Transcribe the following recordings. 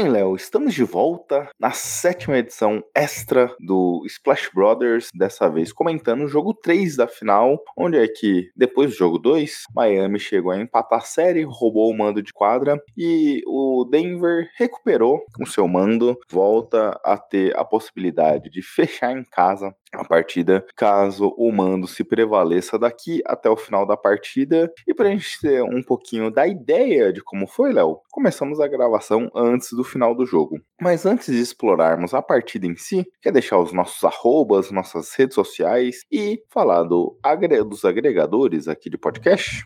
Bem, Léo, estamos de volta na sétima edição extra do Splash Brothers, dessa vez comentando o jogo 3 da final, onde é que, depois do jogo 2, Miami chegou a empatar a série, roubou o mando de quadra e o Denver recuperou o seu mando, volta a ter a possibilidade de fechar em casa a partida, caso o mando se prevaleça daqui até o final da partida. E para a gente ter um pouquinho da ideia de como foi, Léo, começamos a gravação antes do final do jogo. Mas antes de explorarmos a partida em si, quer deixar os nossos arrobas, nossas redes sociais e falar do dos agregadores aqui de podcast?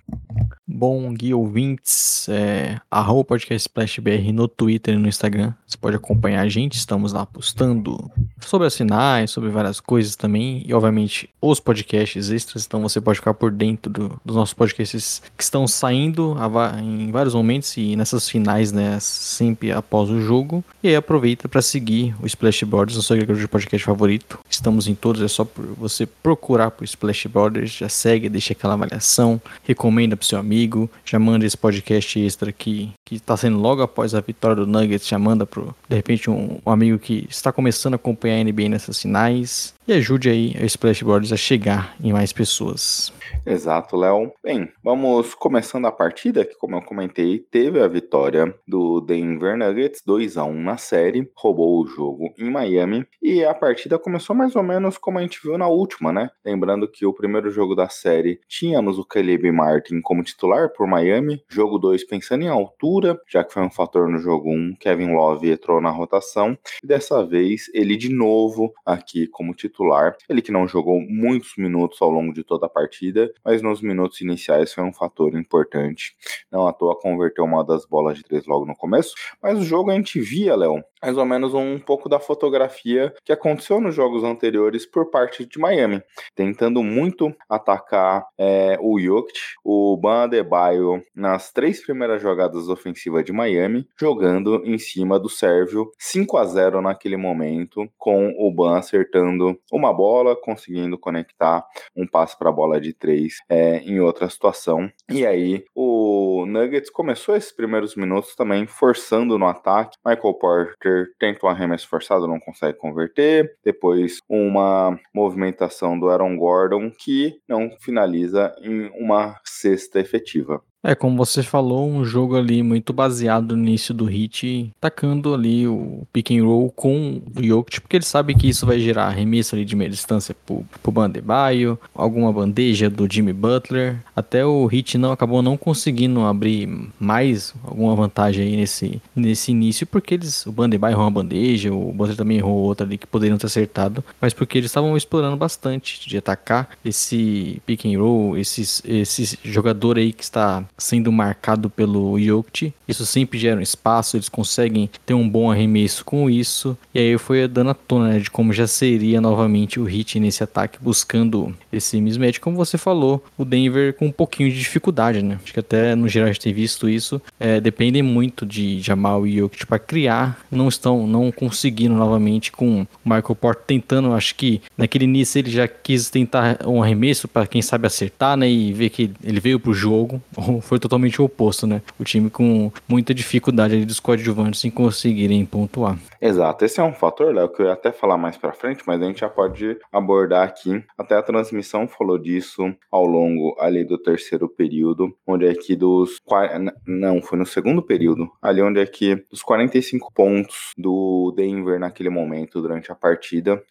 Bom dia, ouvintes. É, arroba podcast SplashBR no Twitter e no Instagram. Você pode acompanhar a gente, estamos lá postando sobre as finais, sobre várias coisas também. E, obviamente, os podcasts extras. Então você pode ficar por dentro do, dos nossos podcasts que estão saindo em vários momentos e nessas finais, né? Sempre após o jogo. E aí aproveita para seguir o Splashboards no seu agregador de podcast favorito. Estamos em todos, é só você procurar por Splashboards. Já segue, deixa aquela avaliação, recomenda pro seu amigo amigo, já manda esse podcast extra aqui, que está sendo logo após a vitória do Nuggets, já manda pro, de repente, um, um amigo que está começando a acompanhar a NBA nessas finais e ajude aí a Splashboards a chegar em mais pessoas. Exato, Léo. Bem, vamos começando a partida, que como eu comentei, teve a vitória do Denver Nuggets 2 a 1 na série, roubou o jogo em Miami e a partida começou mais ou menos como a gente viu na última, né? Lembrando que o primeiro jogo da série tínhamos o Caleb Martin como titular por Miami, jogo 2 pensando em altura, já que foi um fator no jogo 1, Kevin Love entrou na rotação e dessa vez ele de novo aqui como titular, ele que não jogou muitos minutos ao longo de toda a partida, mas nos minutos iniciais foi um fator importante. Não à toa converteu uma das bolas de três logo no começo, mas o jogo a gente via, Léo, mais ou menos um pouco da fotografia que aconteceu nos jogos anteriores por parte de Miami, tentando muito atacar é, o Jokic, o Ban Adebayo nas três primeiras jogadas ofensivas de Miami, jogando em cima do Sérvio 5 a 0 naquele momento, com o Ban acertando uma bola, conseguindo conectar um passe para a bola de três é, em outra situação. E aí o Nuggets começou esses primeiros minutos também forçando no ataque. Michael Porter tenta um arremesso forçado, não consegue converter. Depois uma movimentação do Aaron Gordon que não finaliza em uma cesta efetiva objetiva. É, como você falou, um jogo ali muito baseado no início do hit, tacando ali o pick and roll com o Jokic, porque ele sabe que isso vai gerar arremesso ali de meia distância pro, pro Bandebaio, alguma bandeja do Jimmy Butler. Até o hit não acabou não conseguindo abrir mais alguma vantagem aí nesse, nesse início, porque eles, o Bandebaio errou uma bandeja, o Butler também errou outra ali que poderiam ter acertado, mas porque eles estavam explorando bastante de atacar esse pick and roll, esses, esse jogador aí que está sendo marcado pelo Jokic. Isso sempre gera um espaço, eles conseguem ter um bom arremesso com isso. E aí foi dando a tona né, de como já seria novamente o hit nesse ataque, buscando esse mismatch. Como você falou, o Denver com um pouquinho de dificuldade, né? Acho que até no geral a gente tem visto isso. É, dependem muito de Jamal e Jokic para criar. Não estão, não conseguindo novamente com o Michael Porter tentando. Acho que naquele início ele já quis tentar um arremesso para quem sabe acertar, né? E ver que ele veio pro jogo. foi totalmente o oposto, né? O time com muita dificuldade ali dos coadjuvantes em conseguirem pontuar. Exato, esse é um fator, Léo, que eu ia até falar mais para frente, mas a gente já pode abordar aqui. Até a transmissão falou disso ao longo ali do terceiro período, onde é que dos não, foi no segundo período, ali onde é que dos 45 pontos do Denver naquele momento durante a partida,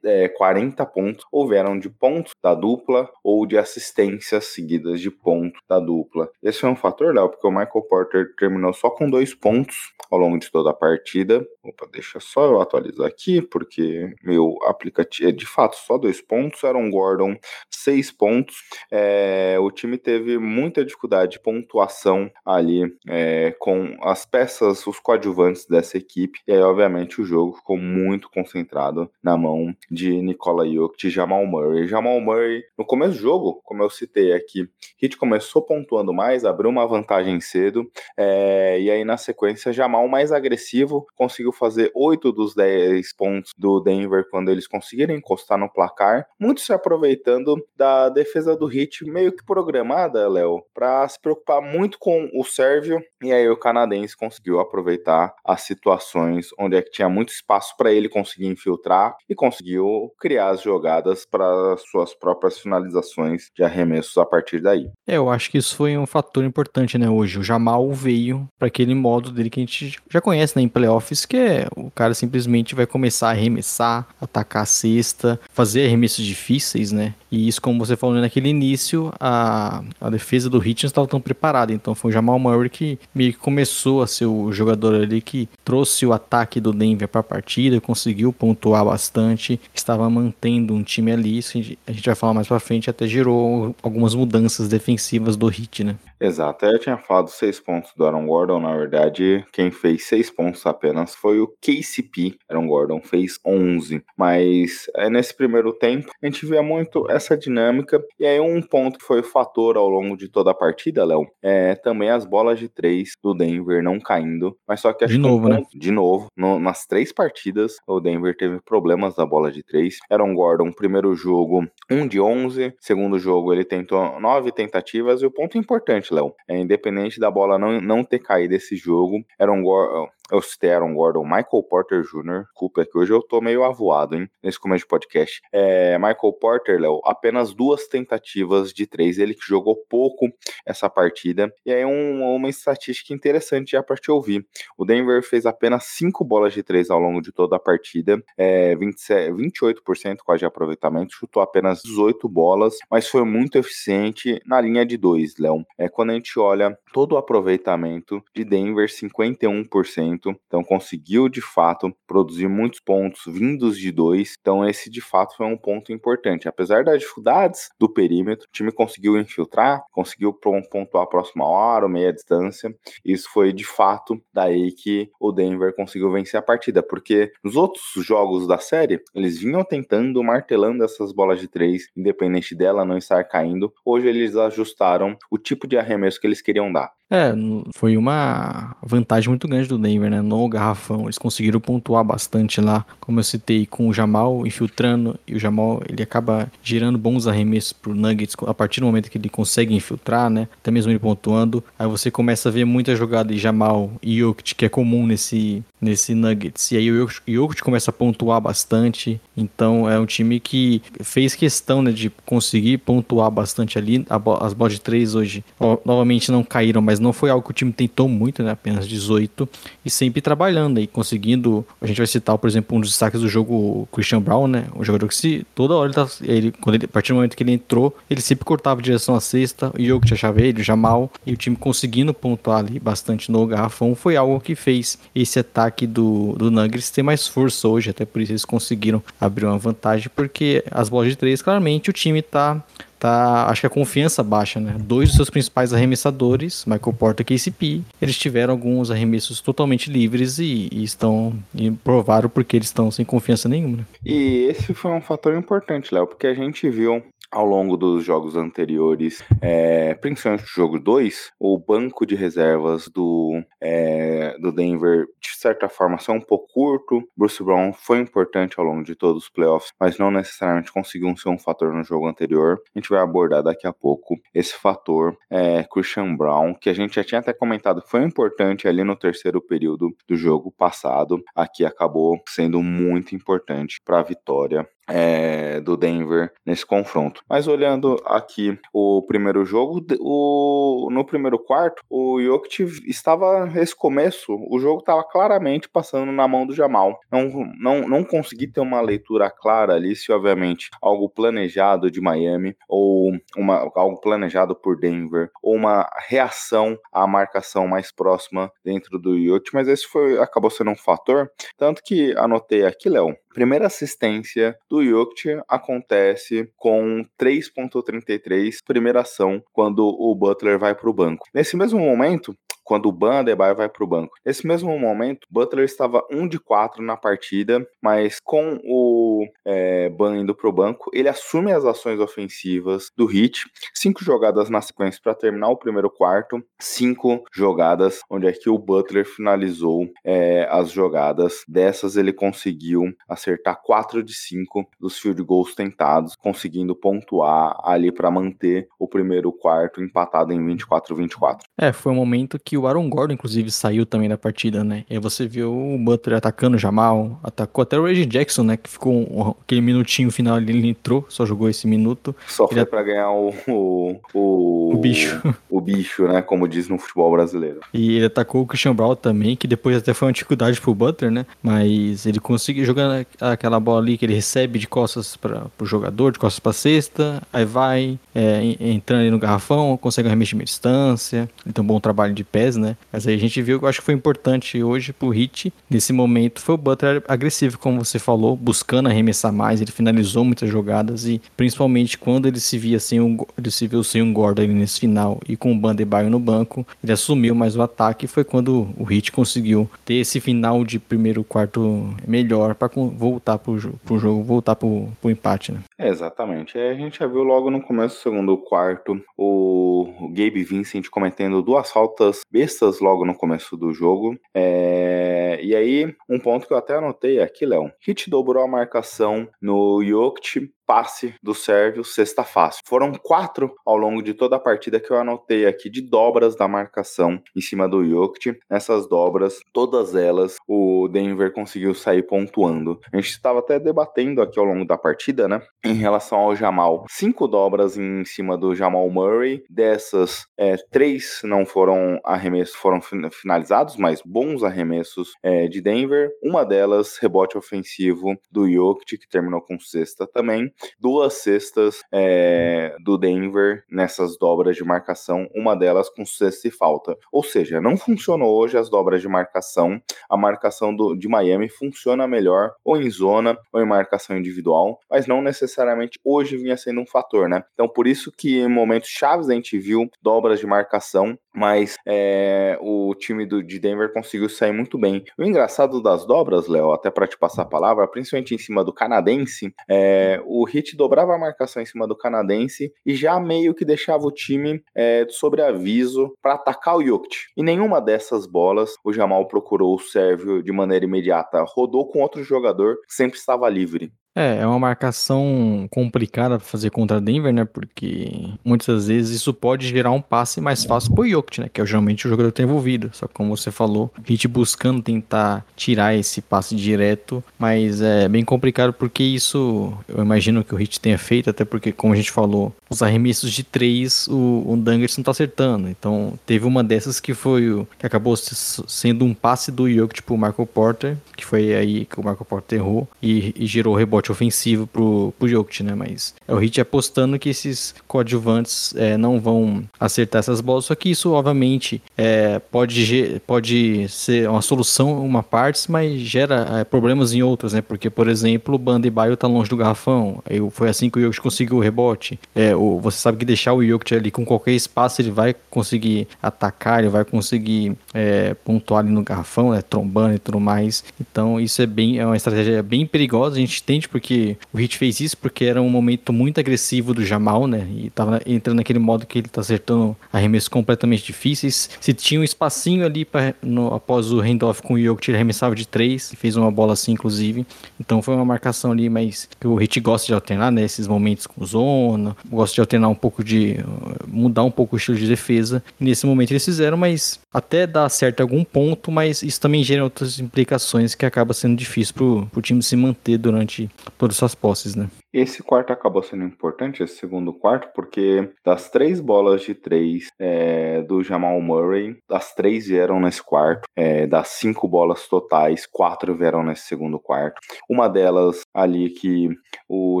40 é, pontos houveram de pontos da dupla ou de assistências seguidas de ponto da dupla. Esse foi um fator, Léo, porque o Michael Porter terminou só com dois pontos ao longo de toda a partida. Opa, deixa só eu atualizar aqui, porque meu aplicativo é de fato só dois pontos. Aaron Gordon, seis pontos. É, o time teve muita dificuldade de pontuação ali é, com as peças, os coadjuvantes dessa equipe. E aí, obviamente, o jogo ficou muito concentrado na mão de Nikola Jokic e Jamal Murray. Jamal Murray, no começo do jogo, como eu citei aqui, Hit começou pontuando mais, abriu uma vantagem cedo, é, e aí na sequência, Jamal mais agressivo, conseguiu fazer 8 dos 10 pontos do Denver quando eles conseguiram encostar no placar, muito se aproveitando da defesa do Hit meio que programada, Léo, para se preocupar muito com o Sérvio, e aí o canadense conseguiu aproveitar as situações onde é que tinha muito espaço para ele conseguir infiltrar e conseguiu criar as jogadas para suas próprias finalizações de arremessos a partir daí. É, eu acho que isso foi um fator importante, né, hoje. O Jamal veio para aquele modo dele que a gente já conhece né, em playoffs, que é o cara simplesmente vai começar a arremessar, atacar a cesta, fazer arremessos difíceis, né? E isso, como você falou naquele início, a, a defesa do Heat não estava tão preparada. Então foi o Jamal Murray que meio que começou a ser o jogador ali que trouxe o ataque do Denver para a partida, conseguiu pontuar bastante, estava mantendo um time ali. Isso a gente vai falar mais para frente, até gerou algumas mudanças defensivas do Heat, né? Exato, eu tinha falado seis pontos do Aaron Gordon, na verdade, quem fez seis pontos apenas foi o KCP. Aaron Gordon fez 11, mas é, nesse primeiro tempo a gente via muito essa dinâmica, e aí um ponto que foi o fator ao longo de toda a partida, Léo, é também as bolas de três do Denver não caindo, mas só que acho de novo, um né? ponto, de novo, no, nas três partidas o Denver teve problemas na bola de três. Aaron Gordon, primeiro jogo, um de 11, segundo jogo ele tentou nove tentativas, e o ponto importante, Léo. É, independente da bola não, não ter caído esse jogo, era um eu citei Aaron Gordon, Michael Porter Jr., culpa é que hoje eu tô meio avoado, hein, nesse começo de podcast. É, Michael Porter, Léo, apenas duas tentativas de três, ele que jogou pouco essa partida, e aí um, uma estatística interessante já pra te ouvir. O Denver fez apenas cinco bolas de três ao longo de toda a partida, é, 27, 28% quase de aproveitamento, chutou apenas 18 bolas, mas foi muito eficiente na linha de dois, Léo. É, quando a gente olha todo o aproveitamento de Denver, 51%, então conseguiu de fato produzir muitos pontos vindos de dois. Então esse de fato foi um ponto importante. Apesar das dificuldades do perímetro, o time conseguiu infiltrar, conseguiu pontuar a próxima hora, meia distância. Isso foi de fato daí que o Denver conseguiu vencer a partida, porque nos outros jogos da série eles vinham tentando martelando essas bolas de três, independente dela não estar caindo. Hoje eles ajustaram o tipo de arremesso que eles queriam dar. É, foi uma vantagem muito grande do Denver, né? No garrafão. Eles conseguiram pontuar bastante lá, como eu citei, com o Jamal infiltrando. E o Jamal, ele acaba girando bons arremessos pro Nuggets a partir do momento que ele consegue infiltrar, né? Até mesmo ele pontuando. Aí você começa a ver muita jogada de Jamal e Jokic, que é comum nesse, nesse Nuggets. E aí o Jokic, começa a pontuar bastante. Então é um time que fez questão né, de conseguir pontuar bastante ali. as bolas de três hoje, novamente, não caíram, mas não foi algo que o time tentou muito, né? Apenas 18. E sempre trabalhando aí, conseguindo. A gente vai citar, por exemplo, um dos destaques do jogo, Christian Brown, né? Um jogador que se toda hora ele, tá, ele, quando ele, a partir do momento que ele entrou, ele sempre cortava direção à cesta. O Jokic achava ele, o Jamal. E o time conseguindo pontuar ali bastante no garrafão foi algo que fez esse ataque do, do Nuggets ter mais força hoje. Até por isso eles conseguiram abrir uma vantagem, porque as bolas de três, claramente, o time tá tá, acho que a confiança baixa, né? Dois dos seus principais arremessadores, Michael Porter e KCP, eles tiveram alguns arremessos totalmente livres e, e estão e provaram porque eles estão sem confiança nenhuma. Né? E esse foi um fator importante, Léo, porque a gente viu ao longo dos jogos anteriores, é, principalmente o jogo 2, o banco de reservas do, é, do Denver, de certa forma, são um pouco curto. Bruce Brown foi importante ao longo de todos os playoffs, mas não necessariamente conseguiu ser um fator no jogo anterior. A gente vai abordar daqui a pouco esse fator é, Christian Brown, que a gente já tinha até comentado, foi importante ali no terceiro período do jogo passado. Aqui acabou sendo muito importante para a vitória é, do Denver nesse confronto. Mas olhando aqui o primeiro jogo, o, no primeiro quarto, o Jokic estava nesse começo, o jogo estava claramente passando na mão do Jamal. Não, não, não consegui ter uma leitura clara ali, se obviamente algo planejado de Miami ou uma, algo planejado por Denver ou uma reação à marcação mais próxima dentro do Jokic, mas esse foi acabou sendo um fator, tanto que anotei aqui, Léo, primeira assistência do Jokic acontece com 3.33, primeira ação, quando o Butler vai para o banco. Nesse mesmo momento, quando o Ban Adebayo vai para o banco. Nesse mesmo momento, Butler estava 1 de 4 na partida, mas com o é, Ban indo para o banco, ele assume as ações ofensivas do Heat. Cinco jogadas na sequência para terminar o primeiro quarto, cinco jogadas onde é que o Butler finalizou é, as jogadas. Dessas ele conseguiu acertar 4 de 5 dos field goals tentados, conseguindo pontuar ali para manter o primeiro quarto empatado em 24-24. É, foi um momento que o Aaron Gordon, inclusive, saiu também da partida, né? E aí você viu o Butler atacando o Jamal, atacou até o Reggie Jackson, né? Que ficou um, aquele minutinho final ali, ele entrou, só jogou esse minuto. Só ele foi pra ganhar o, o, o, o bicho. O bicho, né? Como diz no futebol brasileiro. E ele atacou o Christian Brown também, que depois até foi uma dificuldade pro Butler, né? Mas ele conseguiu jogar aquela bola ali que ele recebe de costas para pro jogador, de costas pra cesta, aí vai é, entrando ali no garrafão, consegue arremesso de meia distância, ele tem um bom trabalho de pés, né? Mas aí a gente viu, eu acho que foi importante hoje pro Hit, nesse momento, foi o Butler agressivo, como você falou, buscando arremessar mais, ele finalizou muitas jogadas e principalmente quando ele se via sem um, ele se viu sem um Gordon ali nesse final e com o Bandebaio no banco, ele assumiu mais o ataque foi quando o Hit conseguiu ter esse final de primeiro quarto melhor para voltar pro, pro jogo, voltar pro, pro empate, né? É, exatamente. É, a gente já viu logo no começo do segundo quarto o, o Gabe Vincent cometendo duas faltas bestas logo no começo do jogo. É... E aí, um ponto que eu até anotei aqui, Léo. Hit dobrou a marcação no Jokic passe do Sérvio, sexta fácil. Foram quatro ao longo de toda a partida que eu anotei aqui de dobras da marcação em cima do Jokic. Nessas dobras, todas elas, o Denver conseguiu sair pontuando. A gente estava até debatendo aqui ao longo da partida, né? Em relação ao Jamal. Cinco dobras em cima do Jamal Murray. Dessas, é, três não foram arremessos, foram finalizados, mas bons arremessos é, de Denver. Uma delas, rebote ofensivo do Jokic, que terminou com sexta também duas cestas é, do Denver nessas dobras de marcação, uma delas com cesta e falta. Ou seja, não funcionou hoje as dobras de marcação. A marcação do, de Miami funciona melhor ou em zona ou em marcação individual, mas não necessariamente hoje vinha sendo um fator, né? Então, por isso que em momentos chaves a gente viu dobras de marcação, mas é, o time do, de Denver conseguiu sair muito bem. O engraçado das dobras, Léo, até para te passar a palavra, principalmente em cima do canadense, é, o Heat dobrava a marcação em cima do canadense e já meio que deixava o time é, sobre aviso para atacar o Jokic. E nenhuma dessas bolas o Jamal procurou o Sérvio de maneira imediata. Rodou com outro jogador que sempre estava livre. É, é uma marcação complicada pra fazer contra Denver, né? Porque muitas vezes isso pode gerar um passe mais fácil pro Jokic, né? Que é geralmente o jogador que tá envolvido. Só que como você falou, a gente buscando tentar tirar esse passe direto, mas é bem complicado porque isso eu imagino que o Hit tenha feito, até porque, como a gente falou, os arremessos de três o, o Dangers não tá acertando. Então teve uma dessas que foi o que acabou sendo um passe do Jokic pro Michael Porter, que foi aí que o Michael Porter errou e, e gerou rebote ofensivo pro, pro Jokic, né? Mas é o Hit apostando que esses coadjuvantes é, não vão acertar essas bolas, só que isso, obviamente, é, pode, pode ser uma solução em uma parte, mas gera é, problemas em outras, né? Porque, por exemplo, o Bandebaio tá longe do garrafão, aí foi assim que o Jokic conseguiu o rebote. É, o, você sabe que deixar o Jokic ali com qualquer espaço, ele vai conseguir atacar, ele vai conseguir é, pontuar ali no garrafão, né? Trombando e tudo mais. Então, isso é bem é uma estratégia bem perigosa, a gente tende porque o Hit fez isso porque era um momento muito agressivo do Jamal, né? E tava entrando naquele modo que ele tá acertando arremessos completamente difíceis. Se tinha um espacinho ali pra, no, após o handoff com o Jokic, ele arremessava de três, fez uma bola assim, inclusive. Então foi uma marcação ali, mas que o Hit gosta de alternar, né? Esses momentos com zona, gosta de alternar um pouco de. mudar um pouco o estilo de defesa. Nesse momento eles fizeram, mas até dá certo algum ponto, mas isso também gera outras implicações que acaba sendo difícil pro, pro time se manter durante todas as posses, né? Esse quarto acabou sendo importante, esse segundo quarto, porque das três bolas de três é, do Jamal Murray, as três vieram nesse quarto. É, das cinco bolas totais, quatro vieram nesse segundo quarto. Uma delas ali que o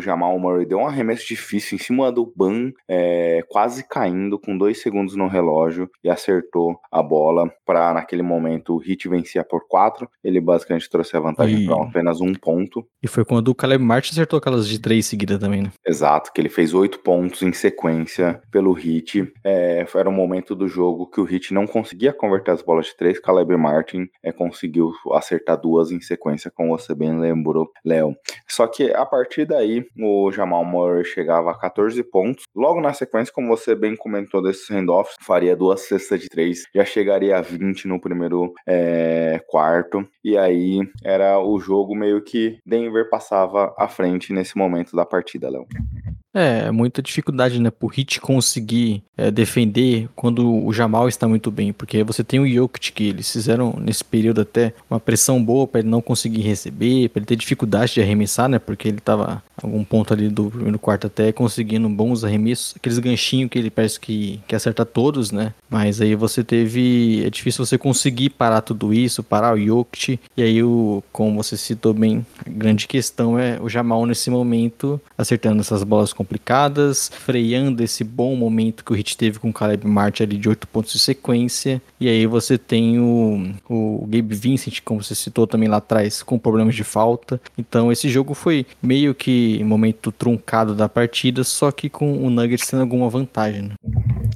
Jamal Murray deu um arremesso difícil em cima do Ban, é, quase caindo com dois segundos no relógio e acertou a bola para naquele momento o Heat vencia por quatro. Ele basicamente trouxe a vantagem para apenas um ponto. E foi quando o Caleb Martin acertou aquelas de três seguidas também, né? Exato, que ele fez oito pontos em sequência pelo Heat. É, era um momento do jogo que o Heat não conseguia converter as bolas de três. Caleb Martin é, conseguiu acertar duas em sequência, como você bem lembrou, Léo. Só que a partir daí, o Jamal Murray chegava a 14 pontos. Logo na sequência, como você bem comentou desses handoffs, faria duas cestas de três, já chegaria a 20 no primeiro é, quarto. E aí era o jogo meio que Denver passava à frente nesse momento da partida, Léo. É, muita dificuldade, né, pro Hit conseguir é, defender quando o Jamal está muito bem, porque você tem o Jokic que eles fizeram nesse período até uma pressão boa para ele não conseguir receber, para ele ter dificuldade de arremessar, né, porque ele tava algum ponto ali do primeiro quarto até conseguindo bons arremessos, aqueles ganchinhos que ele parece que, que acerta todos, né, mas aí você teve, é difícil você conseguir parar tudo isso, parar o Jokic, e aí o, como você citou bem, a grande questão é o Jamal nesse momento acertando essas bolas complicadas, freando esse bom momento que o Hit teve com o Caleb Martin ali de 8 pontos de sequência. E aí você tem o, o Gabe Vincent, como você citou também lá atrás, com problemas de falta. Então esse jogo foi meio que momento truncado da partida, só que com o Nuggets tendo alguma vantagem. Né?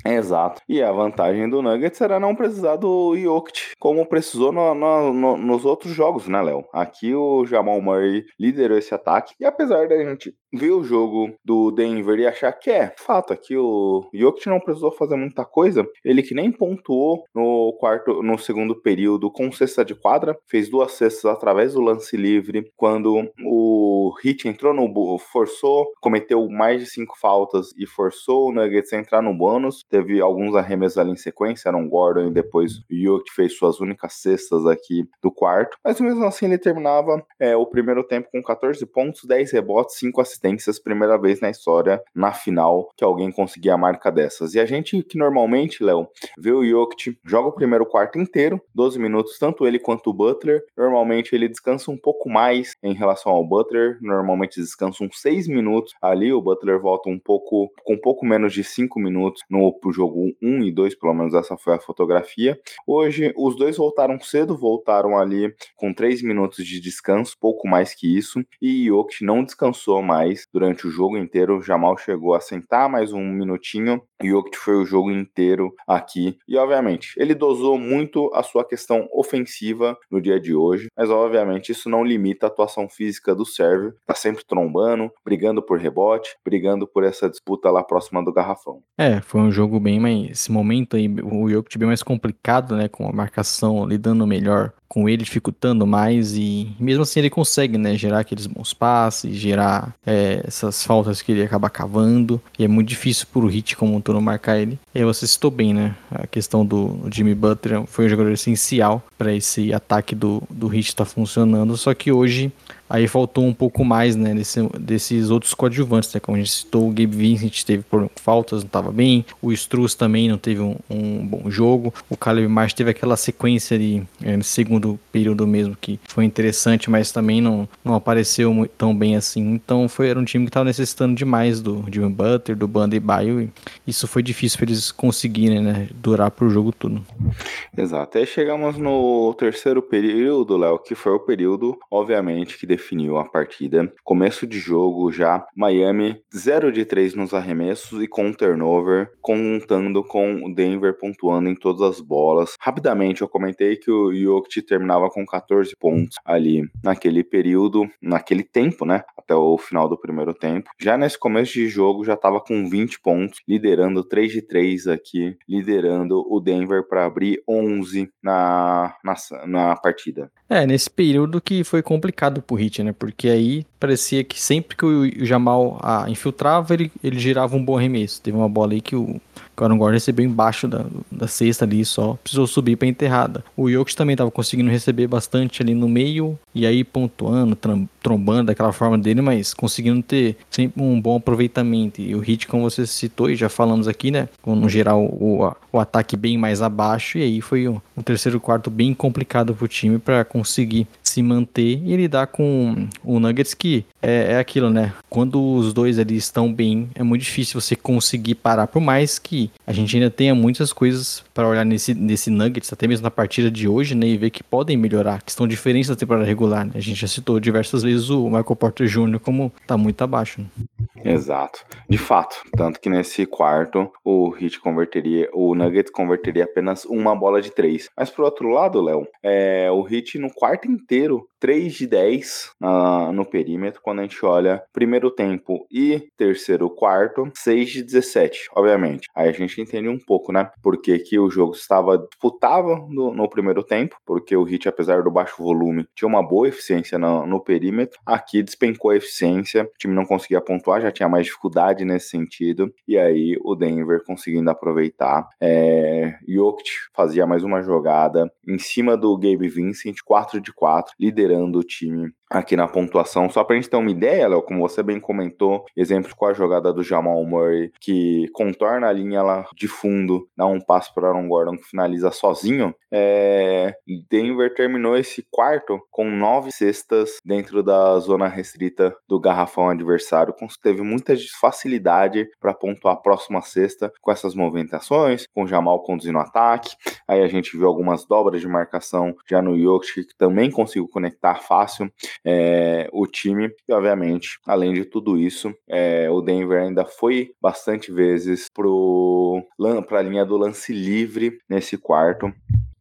Exato. E a vantagem do Nuggets era não precisar do Jokic, como precisou no- no- no- nos outros jogos, né, Léo? Aqui o Jamal Murray liderou esse ataque. E apesar da gente ver o jogo do Denver e achar que é fato, aqui o Jokic não precisou fazer muita coisa, ele que nem pontuou no quarto, no segundo período com cesta de quadra, fez duas cestas através do lance livre, quando o Heat entrou no forçou, cometeu mais de cinco faltas e forçou o Nuggets a entrar no bônus. Teve alguns arremessos ali em sequência, Aaron Gordon e depois o Jokic fez suas únicas cestas aqui do quarto. Mas mesmo assim ele terminava é, o primeiro tempo com 14 pontos, 10 rebotes, 5 assistências, primeira vez na história, na final, que alguém conseguia a marca dessas. E a gente que normalmente, Léo, vê o Jokic, joga o primeiro quarto inteiro, 12 minutos, tanto ele quanto o Butler. Normalmente ele descansa um pouco mais em relação ao Butler, normalmente descansa uns 6 minutos ali, o Butler volta um pouco, com um pouco menos de 5 minutos no jogo 1 e 2, pelo menos essa foi a fotografia. Hoje os dois voltaram cedo, voltaram ali com 3 minutos de descanso, pouco mais que isso, e Jokic não descansou mais durante o jogo inteiro. Jamal chegou a sentar mais um minutinho. Jokic foi o jogo inteiro aqui. E obviamente, ele dosou muito a sua questão ofensiva no dia de hoje, mas obviamente isso não limita a atuação física do Sérvio. Tá sempre trombando, brigando por rebote, brigando por essa disputa lá próxima do garrafão. É, foi um jogo bem mais. Esse momento aí, o Jokic bem mais complicado, né? Com a marcação lidando melhor com ele, dificultando mais. E mesmo assim ele consegue, né? Gerar aqueles bons passes, gerar é, essas faltas que ele acaba cavando. E é muito difícil pro Hit como um todo marcar ele. E aí você citou bem, né? A questão do Jimmy Butler foi um jogador essencial para esse ataque do, do Hit estar funcionando. Só que hoje Aí faltou um pouco mais, né, desse, desses outros coadjuvantes, né, como a gente citou, o Gabe Vincent teve faltas, não estava bem, o Struz também não teve um, um bom jogo, o Caleb Martin teve aquela sequência ali, é, no segundo período mesmo, que foi interessante, mas também não, não apareceu tão bem assim, então foi, era um time que estava necessitando demais do Jimmy Butler, do Banda e Baio, e isso foi difícil para eles conseguirem, né, durar pro jogo todo. Exato. Aí chegamos no terceiro período, Léo, que foi o período, obviamente, que definiu a partida. Começo de jogo já, Miami 0 de 3 nos arremessos e com um turnover, contando com o Denver pontuando em todas as bolas. Rapidamente, eu comentei que o Jokic terminava com 14 pontos ali naquele período, naquele tempo, né? Até o final do primeiro tempo. Já nesse começo de jogo, já estava com 20 pontos, liderando 3 de 3 aqui, liderando o Denver para abrir 11 na, na, na partida. É, nesse período que foi complicado pro Hit, né? Porque aí parecia que sempre que o Jamal ah, infiltrava, ele, ele girava um bom arremesso. Teve uma bola aí que o, O Aaron Gordon recebeu embaixo da, da cesta ali só, precisou subir para enterrada. O Jokic também estava conseguindo receber bastante ali no meio e aí pontuando, trombando daquela forma dele, mas conseguindo ter sempre um bom aproveitamento. E o Hit, como você citou e já falamos aqui, né, no geral o, o ataque bem mais abaixo e aí foi um, um terceiro quarto bem complicado pro time para conseguir se manter e lidar com o Nuggets que é, é aquilo, né? Quando os dois ali estão bem, é muito difícil você conseguir parar, por mais que a gente ainda tenha muitas coisas para olhar nesse, nesse Nuggets, até mesmo na partida de hoje, né? E ver que podem melhorar, que estão diferentes da temporada regular, né? A gente já citou diversas vezes o Michael Porter Jr. como tá muito abaixo. Né? Exato. De fato. Tanto que nesse quarto o Heat converteria, o Nuggets converteria apenas uma bola de três. Mas pro outro lado, Léo, é, o Heat no quarto inteiro 3 de 10 uh, no perímetro quando a gente olha primeiro tempo e terceiro quarto, 6 de 17, obviamente. Aí a gente entende um pouco, né? Porque que o jogo estava disputava no, no primeiro tempo, porque o Heat, apesar do baixo volume, tinha uma boa eficiência no, no perímetro. Aqui despencou a eficiência, o time não conseguia pontuar, já tinha mais dificuldade nesse sentido. E aí o Denver conseguindo aproveitar. É, Jokic fazia mais uma jogada em cima do Gabe Vincent, 4 de 4, liderando liderando o time aqui na pontuação. Só pra gente ter uma ideia, Léo, como você bem comentou, exemplos com a jogada do Jamal Murray, que contorna a linha lá de fundo, dá um passo para Aaron Gordon que finaliza sozinho. É... Denver terminou esse quarto com nove cestas dentro da zona restrita do garrafão adversário, teve muita facilidade para pontuar a próxima cesta com essas movimentações, com o Jamal conduzindo o ataque. Aí a gente viu algumas dobras de marcação já no Jokic, que também conseguiu conectar fácil é, o time. E, obviamente, além de tudo isso, é, o Denver ainda foi bastante vezes para a linha do lance livre nesse quarto.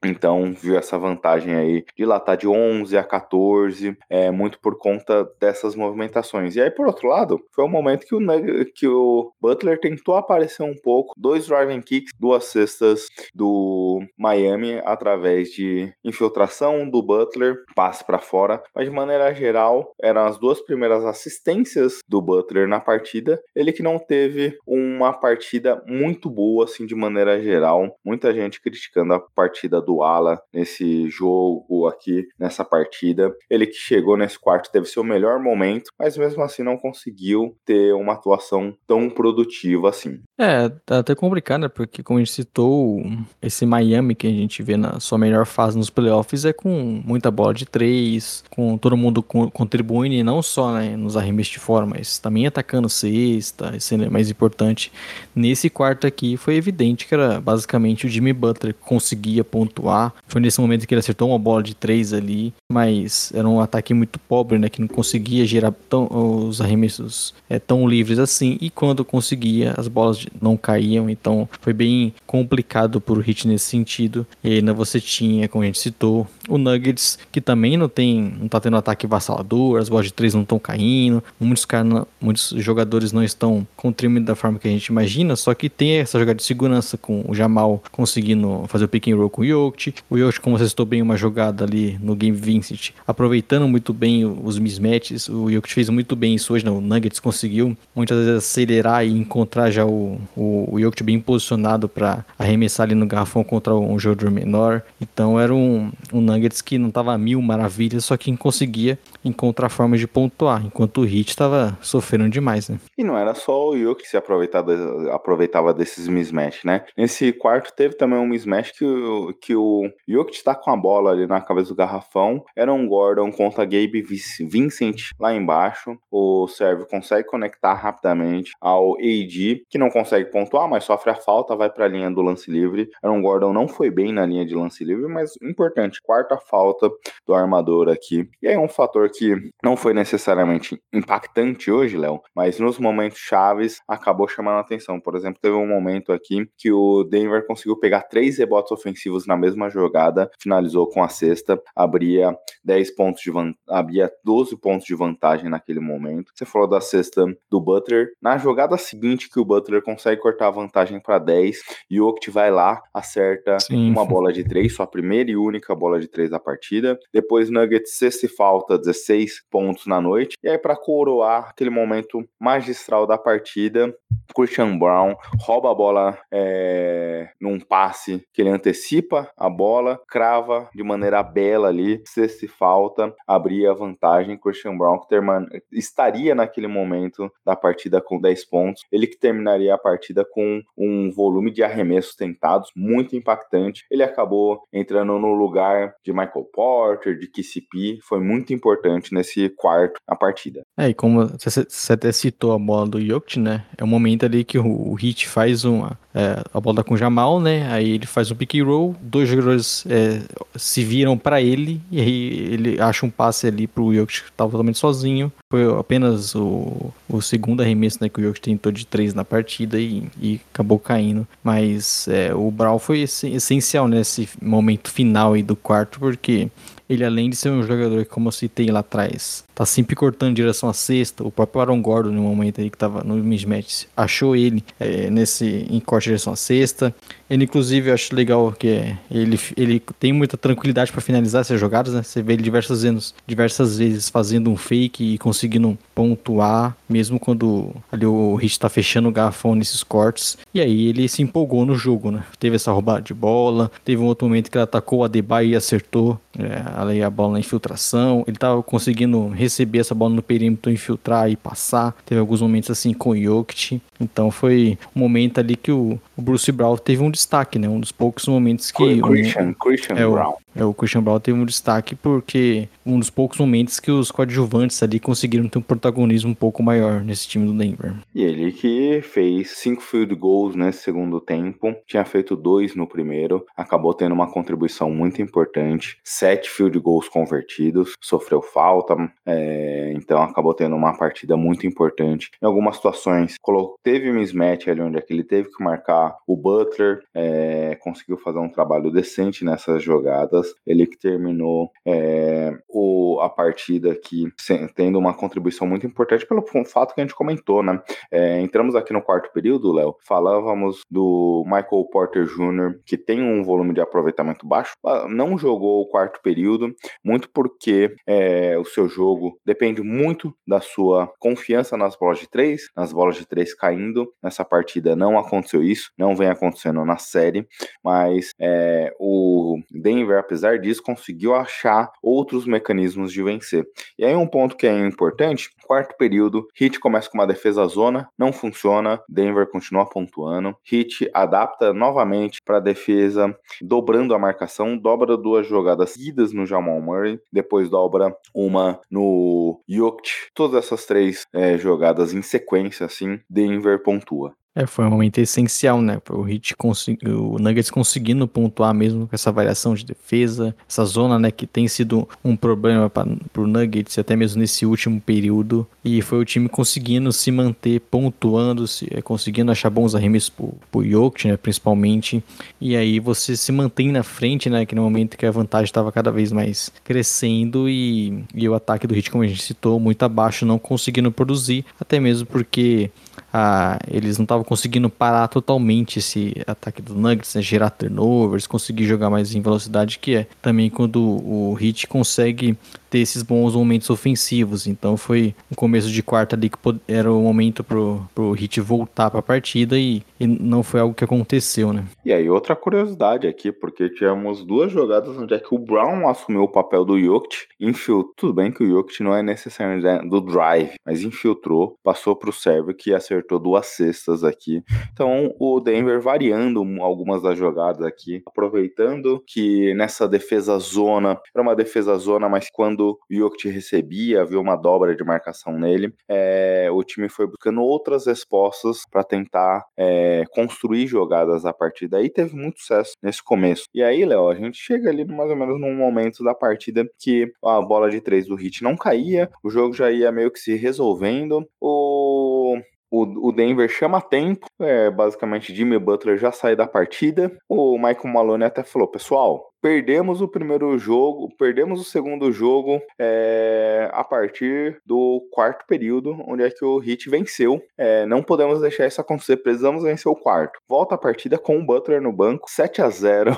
Então, viu essa vantagem aí de latar de 11 a 14, é, muito por conta dessas movimentações. E aí, por outro lado, foi um momento que o, que o Butler tentou aparecer um pouco, dois driving kicks, duas cestas do Miami através de infiltração do Butler, passe para fora, mas de maneira geral, eram as duas primeiras assistências do Butler na partida. Ele que não teve uma partida muito boa, assim, de maneira geral. Muita gente criticando a partida do do Ala nesse jogo aqui, nessa partida. Ele que chegou nesse quarto teve seu melhor momento, mas mesmo assim não conseguiu ter uma atuação tão produtiva assim. É, tá até complicado, né? Porque como a gente citou, esse Miami que a gente vê na sua melhor fase nos playoffs é com muita bola de três, com todo mundo contribuindo, não só né, nos arremessos de fora, mas também atacando cesta, isso é mais importante. Nesse quarto aqui foi evidente que era basicamente o Jimmy Butler que conseguia pontuar. Foi nesse momento que ele acertou uma bola de três ali, mas era um ataque muito pobre, né? Que não conseguia gerar tão, os arremessos é, tão livres assim. E quando conseguia, as bolas não caíam. Então foi bem complicado pro Hit nesse sentido. E ainda você tinha, como a gente citou, o Nuggets, que também não tem, não tá tendo ataque vassalador, as bolas de três não estão caindo, muitos, cara, muitos jogadores não estão contribuindo da forma que a gente imagina, só que tem essa jogada de segurança com o Jamal conseguindo fazer o pick and roll com o Jokic, o Jokic, como você citou bem, uma jogada ali no Game Vincent, aproveitando muito bem os mismatches, o Jokic fez muito bem isso hoje, né? o Nuggets conseguiu muitas vezes acelerar e encontrar já o, o, o bem posicionado para arremessar ali no garrafão contra um jogador menor, então era um, um Nuggets que não tava mil maravilhas, só que conseguia encontrar formas de pontuar, enquanto o Heat estava sofrendo demais, né? E não era só o Jokic que se aproveitava, aproveitava desses mismatch, né? Nesse quarto teve também um mismatch que, o, que o Jokic está com a bola ali na cabeça do garrafão, era um Gordon contra Gabe Vincent lá embaixo, o serve consegue conectar rapidamente ao AD, que não consegue pontuar, mas sofre a falta, vai para a linha do lance livre. Era um Gordon não foi bem na linha de lance livre, mas importante, quarta falta do armador aqui. E aí um fator que não foi necessariamente impactante hoje, Léo, mas nos momentos chaves acabou chamando a atenção. Por exemplo, teve um momento aqui que o Denver conseguiu pegar três rebotes ofensivos na mesma jogada, finalizou com a sexta, abria 10 pontos de abria 12 pontos de vantagem naquele momento. Você falou da sexta do Butler. Na jogada seguinte que o Butler consegue cortar a vantagem para 10, e o Oct vai lá, acerta Sim. uma bola de três, sua primeira e única bola de 3 da partida. Depois Nuggets sexta e falta, 16 pontos na noite. E aí para coroar aquele momento magistral da partida, Christian Brown rouba a bola é, num passe que ele antecipa a bola, crava de maneira bela ali, se falta, abria a vantagem. Christian Brown que termina, estaria naquele momento da partida com 10 pontos, ele que terminaria a partida com um volume de arremessos tentados muito impactante. Ele acabou entrando no lugar de Michael Porter, de KCP, foi muito importante nesse quarto a partida. É, e como você até citou a bola do Jokic, né? É o momento ali que o, o Hit faz uma. É, a bola com o Jamal, né? Aí ele faz um pick and roll, dois jogadores é, se viram para ele, e aí ele acha um passe ali pro Jokic que tava totalmente sozinho. Foi apenas o, o segundo arremesso né, que o Jokic tentou de três na partida e, e acabou caindo. Mas é, o Brown foi essencial nesse momento final aí do quarto, porque ele além de ser um jogador que, como eu citei lá atrás, tá sempre cortando em direção à cesta. O próprio Aaron Gordon, no momento aí que tava no mismatch, achou ele é, nesse em corte em direção à cesta. Ele, inclusive, eu acho legal que ele, ele tem muita tranquilidade para finalizar essas jogadas, né? Você vê ele diversas vezes, diversas vezes fazendo um fake e conseguindo pontuar, mesmo quando ali o Hit tá fechando o garrafão nesses cortes. E aí ele se empolgou no jogo, né? Teve essa roubada de bola, teve um outro momento que ele atacou o Adebayo e acertou é, ali a bola na infiltração. Ele tava conseguindo receber essa bola no perímetro, infiltrar e passar. Teve alguns momentos assim com o Jokic. Então foi um momento ali que o, o Bruce Brown teve um destaque, né? Um dos poucos momentos que. Christian, um, Christian é Brown. O, é, o Christian Brown teve um destaque porque um dos poucos momentos que os coadjuvantes ali conseguiram ter um protagonismo um pouco maior nesse time do Denver. E ele que fez cinco field goals nesse segundo tempo, tinha feito dois no primeiro, acabou tendo uma contribuição muito importante, sete field goals convertidos, sofreu falta, é, então acabou tendo uma partida muito importante. Em algumas situações, teve mismatch ali onde é ele teve que marcar o Butler, é, conseguiu fazer um trabalho decente nessas jogadas, ele que terminou é, o, a partida aqui tendo uma contribuição muito importante pelo fato que a gente comentou, né? É, entramos aqui no quarto período, Léo, falávamos do Michael Porter Jr., que tem um volume de aproveitamento baixo, ah, não jogou o quarto período, muito porque é, o seu jogo depende muito da sua confiança nas bolas de três, nas bolas de três caindo. Nessa partida não aconteceu isso, não vem acontecendo na série, mas é, o Denver, apesar disso, conseguiu achar outros mecanismos de vencer. E aí um ponto que é importante, quarto período, Heat começa com uma defesa zona, não funciona, Denver continua pontuando, Heat adapta novamente para a defesa, dobrando a marcação, dobra duas jogadas seguidas no Jamal Murray, depois dobra uma no Jokic, todas essas três é, jogadas em sequência, assim, Denver pontua. É, foi um momento essencial, né? O Hit o Nuggets conseguindo pontuar mesmo com essa variação de defesa, essa zona, né, que tem sido um problema para o Nuggets até mesmo nesse último período. E foi o time conseguindo se manter pontuando, se, é, conseguindo achar bons arremessos pro, pro Jokic, né, principalmente. E aí você se mantém na frente, né, que no momento que a vantagem estava cada vez mais crescendo e, e o ataque do Hit, como a gente citou, muito abaixo, não conseguindo produzir, até mesmo porque ah, eles não estavam conseguindo parar totalmente esse ataque do Nuggets, né, gerar turnovers, conseguir jogar mais em velocidade, que é também quando o Heat consegue ter esses bons momentos ofensivos. Então foi um começo de quarta ali que era o momento pro, pro Heat voltar para a partida e, e, não foi algo que aconteceu, né? E aí outra curiosidade aqui, porque tivemos duas jogadas onde é que o Brown assumiu o papel do Jokic, infiltrou, tudo bem que o Jokic não é necessário né, do drive, mas infiltrou, passou pro server que acertou duas cestas aqui. Então o Denver variando algumas das jogadas aqui, aproveitando que nessa defesa zona, era uma defesa zona, mas quando quando o Jokic recebia, havia uma dobra de marcação nele, é, o time foi buscando outras respostas para tentar é, construir jogadas a partir daí. Teve muito sucesso nesse começo. E aí, Léo, a gente chega ali mais ou menos num momento da partida que a bola de três do Hit não caía, o jogo já ia meio que se resolvendo. O o, Denver chama tempo, é, basicamente Jimmy Butler já sai da partida. O Michael Malone até falou: pessoal, perdemos o primeiro jogo, perdemos o segundo jogo é, a partir do quarto período, onde é que o Heat venceu. É, não podemos deixar isso acontecer, precisamos vencer o quarto. Volta a partida com o Butler no banco, 7 a 0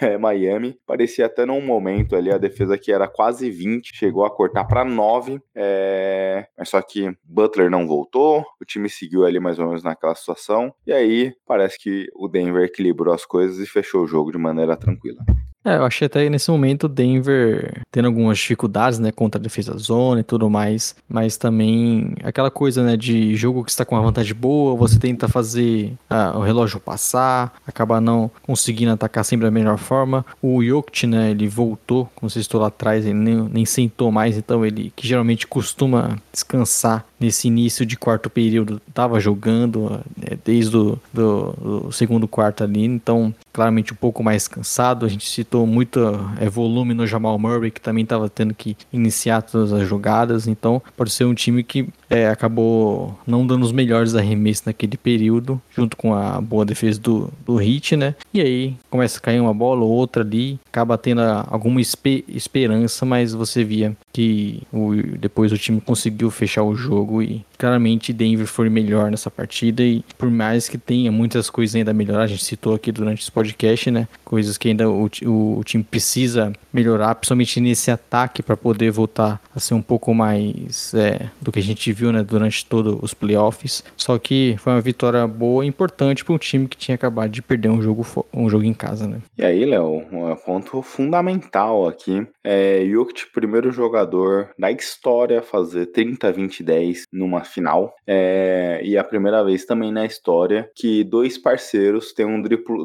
é, Miami. Parecia até num momento ali a defesa que era quase 20, chegou a cortar para 9, é, mas só que Butler não voltou, o time seguiu ali mais ou menos naquela situação, e aí parece que o Denver equilibrou as coisas e fechou o jogo de maneira tranquila. É, eu achei até nesse momento o Denver tendo algumas dificuldades, né, contra a defesa zona e tudo mais, mas também aquela coisa, né, de jogo que está com uma vantagem boa, você tenta fazer ah, o relógio passar, acaba não conseguindo atacar sempre da melhor forma. O Jokic, né, ele voltou, como você estou lá atrás, ele nem, nem sentou mais, então ele, que geralmente costuma descansar nesse início de quarto período, estava jogando né, desde o do, do segundo quarto ali, então claramente um pouco mais cansado, a gente citou muito é, volume no Jamal Murray, que também estava tendo que iniciar todas as jogadas. Então, pode ser um time que é, acabou não dando os melhores arremessos naquele período, junto com a boa defesa do, do Hit, né? E aí começa a cair uma bola ou outra ali, acaba tendo alguma espe esperança, mas você via que o, depois o time conseguiu fechar o jogo e claramente Denver foi melhor nessa partida e por mais que tenha muitas coisas ainda a melhorar, a gente citou aqui durante esse podcast, né? Coisas que ainda o, o, o time precisa melhorar, principalmente nesse ataque para poder voltar a ser um pouco mais é, do que a gente viu, né? Durante todos os playoffs. Só que foi uma vitória boa e importante para um time que tinha acabado de perder um jogo, um jogo em casa, né? E aí, Léo, um ponto fundamental aqui é Jokic, primeiro jogador da história a fazer 30, 20, 10 numa final. É, e é a primeira vez também na história que dois parceiros têm um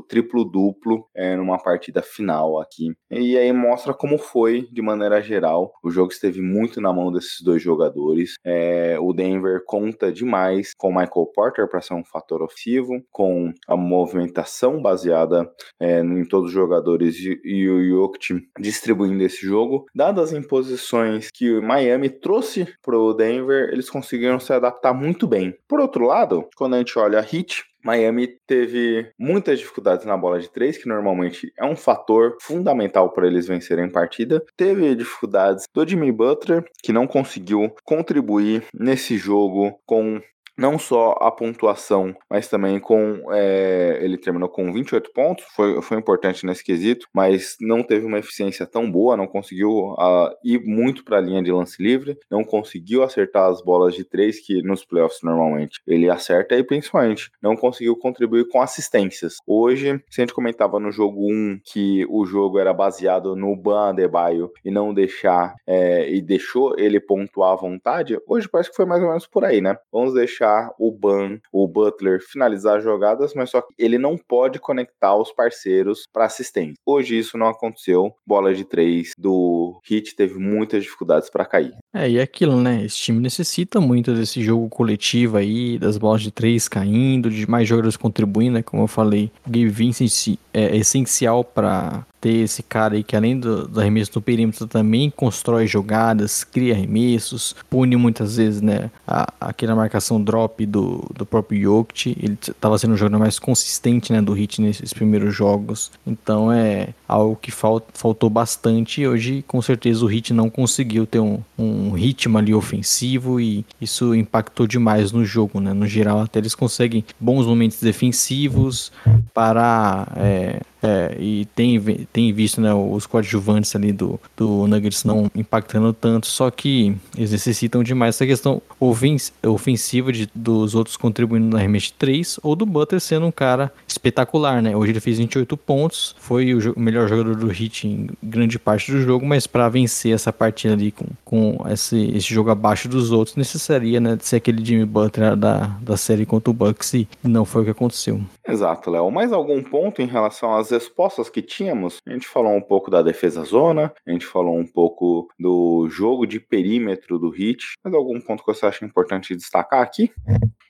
triplo-duplo é, numa partida final aqui. E aí mostra como foi, de maneira geral. O jogo esteve muito na mão desses dois jogadores. É, o Denver conta demais com Michael Porter para ser um fator ofensivo, com a movimentação baseada é, em todos os jogadores e, e o Jokic distribuindo esse jogo. Dadas as imposições que o Miami trouxe para o Denver, eles conseguiram se adaptar muito bem. Por outro lado, quando a gente olha a Heat, Miami teve muitas dificuldades na bola de três, que normalmente é um fator fundamental para eles vencerem a partida. Teve dificuldades do Jimmy Butler, que não conseguiu contribuir nesse jogo com não só a pontuação, mas também com. É, ele terminou com 28 pontos, foi, foi importante nesse quesito, mas não teve uma eficiência tão boa, não conseguiu uh, ir muito para a linha de lance livre, não conseguiu acertar as bolas de três, que nos playoffs normalmente ele acerta, e principalmente não conseguiu contribuir com assistências. Hoje, se a gente comentava no jogo 1 que o jogo era baseado no Ban Adebayo e não deixar, é, e deixou ele pontuar à vontade, hoje parece que foi mais ou menos por aí, né? Vamos deixar deixar o Ban, o Butler, finalizar jogadas, mas só que ele não pode conectar os parceiros para assistência. Hoje isso não aconteceu. Bola de três do Hit teve muitas dificuldades para cair. É, e é aquilo, né? Esse time necessita muito desse jogo coletivo aí, das bolas de três caindo, de mais jogadores contribuindo, né? Como eu falei, o Gabe Vincent é essencial para ter esse cara aí que além do, do arremesso no perímetro também constrói jogadas, cria arremessos, pune muitas vezes, né, a, aquela marcação drop do, do próprio Jokic, ele estava sendo um jogador mais consistente, né, do Hit nesses primeiros jogos, então é algo que fal, faltou bastante e hoje com certeza o Hit não conseguiu ter um, um ritmo ali ofensivo e isso impactou demais no jogo, né, no geral até eles conseguem bons momentos defensivos para é, é, e tem, tem visto né, os coadjuvantes ali do, do Nuggets não impactando tanto, só que eles necessitam demais essa questão ofensiva de, dos outros contribuindo na arremesso 3 ou do Butter sendo um cara espetacular, né? Hoje ele fez 28 pontos, foi o, o melhor jogador do Heat em grande parte do jogo, mas para vencer essa partida ali com, com esse, esse jogo abaixo dos outros, necessaria né, ser aquele Jimmy Butler da, da série contra o Bucks e não foi o que aconteceu. Exato, Léo. Mais algum ponto em relação às respostas que tínhamos? A gente falou um pouco da defesa zona, a gente falou um pouco do jogo de perímetro do Hit. Mas algum ponto que você acha importante destacar aqui?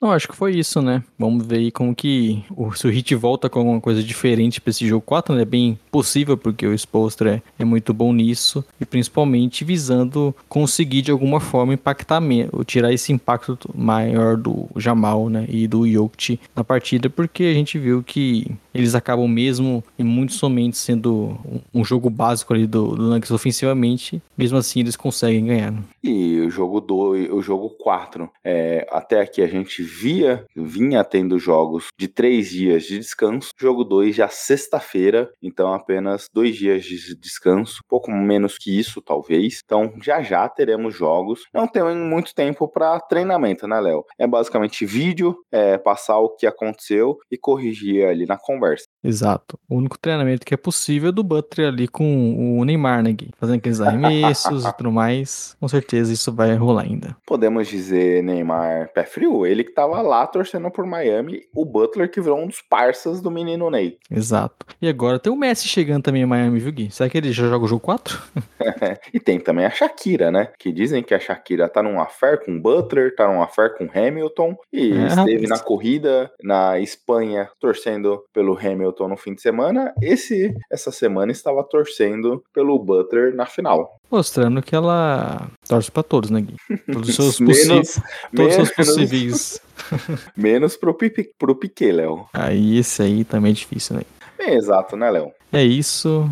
Não, acho que foi isso, né? Vamos ver aí como que o, se o Hit volta com alguma coisa diferente para esse jogo 4, né? É bem possível, porque o Spolstra é, é, muito bom nisso, e principalmente visando conseguir de alguma forma impactar, tirar esse impacto maior do Jamal, né? E do Jokic na partida, porque a gente viu que eles acabam mesmo e muito somente sendo um, jogo básico ali do, do Nuggets ofensivamente, mesmo assim eles conseguem ganhar. né? E o jogo 2, o jogo 4, é, até aqui a gente via, vinha tendo jogos de três dias de descanso. Jogo 2 já sexta-feira, então apenas dois dias de descanso, pouco menos que isso, talvez. Então já já teremos jogos. Não tem muito tempo para treinamento, né, Léo? É basicamente vídeo, é, passar o que aconteceu e corrigir ali na conversa. Exato. O único treinamento que é possível é do Butler ali com o Neymar, né, Gui? Fazendo aqueles arremessos e tudo mais. Com certeza isso vai rolar ainda. Podemos dizer Neymar pé frio, ele que tava lá torcendo por Miami, o Butler que virou um dos parças do menino Ney. Exato. E agora tem o Messi chegando também em Miami, viu, Gui? Será que ele já joga o jogo 4? e tem também a Shakira, né? Que dizem que a Shakira tá num affair com o Butler, tá num affair com Hamilton e É, esteve na corrida na Espanha torcendo pelo Hamilton no fim de semana. Esse essa semana estava torcendo pelo Butler na final. Mostrando que ela torce pra todos, né, Gui? Todos os seus Menos- possíveis. Todos os seus menos- possíveis. Menos pro, Pipi, pro Piquet, Léo. Aí esse aí também é difícil, né? Bem, exato, né, Léo? É isso.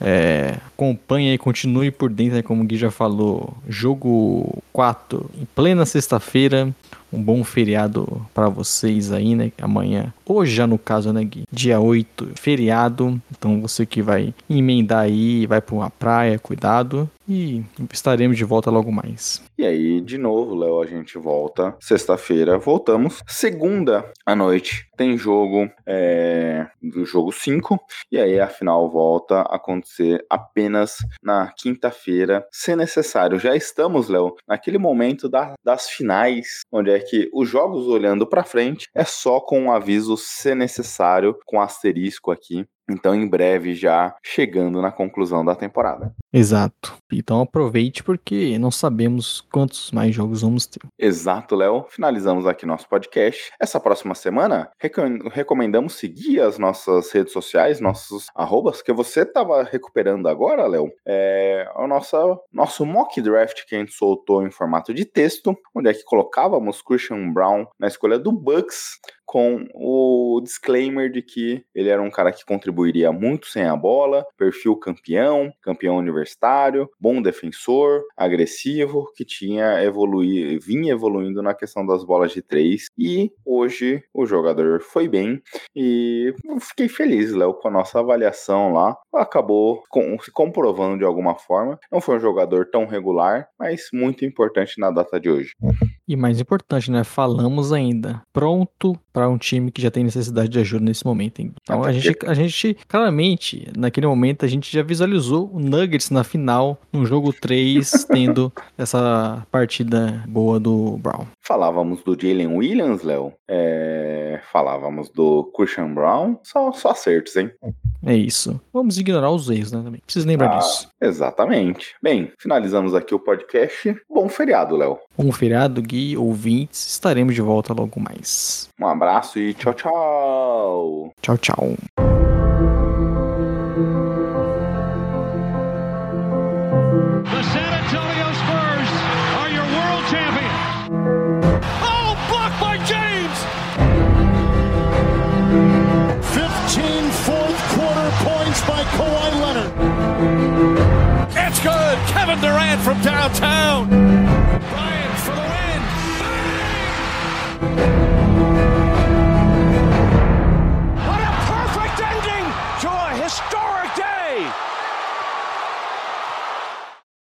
É, acompanhe aí, continue por dentro, né, como o Gui já falou. Jogo 4, em plena sexta-feira. Um bom feriado pra vocês aí, né? Amanhã, hoje já no caso, né, Gui? Dia 8, feriado. Então você que vai emendar aí, vai pra uma praia, cuidado. E estaremos de volta logo mais. E aí, de novo, Léo, a gente volta sexta-feira. Voltamos. Segunda à noite tem jogo é, do jogo 5. E aí a final volta a acontecer apenas na quinta-feira, se necessário. Já estamos, Léo, naquele momento da- das finais, onde é que os jogos olhando pra frente é só com um aviso se necessário, com asterisco aqui. Então, em breve, já chegando na conclusão da temporada. Exato. Então aproveite porque não sabemos quantos mais jogos vamos ter. Exato, Léo. Finalizamos aqui nosso podcast. Essa próxima semana, recom- recomendamos seguir as nossas redes sociais, nossos arrobas, que você estava recuperando agora, Léo. É o nosso, nosso mock draft que a gente soltou em formato de texto, onde é que colocávamos Christian Brown na escolha do Bucks, com o disclaimer de que ele era um cara que contribuiria muito sem a bola, perfil campeão, campeão universitário, bom defensor, agressivo, que tinha evoluído, vinha evoluindo na questão das bolas de três. E hoje o jogador foi bem e fiquei feliz, Léo, com a nossa avaliação lá. Acabou com- se comprovando de alguma forma. Não foi um jogador tão regular, mas muito importante na data de hoje. E mais importante, né? Falamos ainda. Pronto para um time que já tem necessidade de ajuda nesse momento. Hein? Então Até a gente, a gente, claramente, naquele momento, a gente já visualizou o Nuggets na final, no jogo 3, tendo essa partida boa do Brown. Falávamos do Jalen Williams, Léo. É, Falávamos do Christian Brown. Só, só acertos, hein? É isso. Vamos ignorar os erros, né? Também. Precisa lembrar Ah. disso. Exatamente. Bem, finalizamos aqui o podcast. Bom feriado, Léo. Bom feriado, Gui, ouvintes. Estaremos de volta logo mais. Um abraço e tchau, tchau. Tchau, tchau. Kevin Durant from downtown. Bryant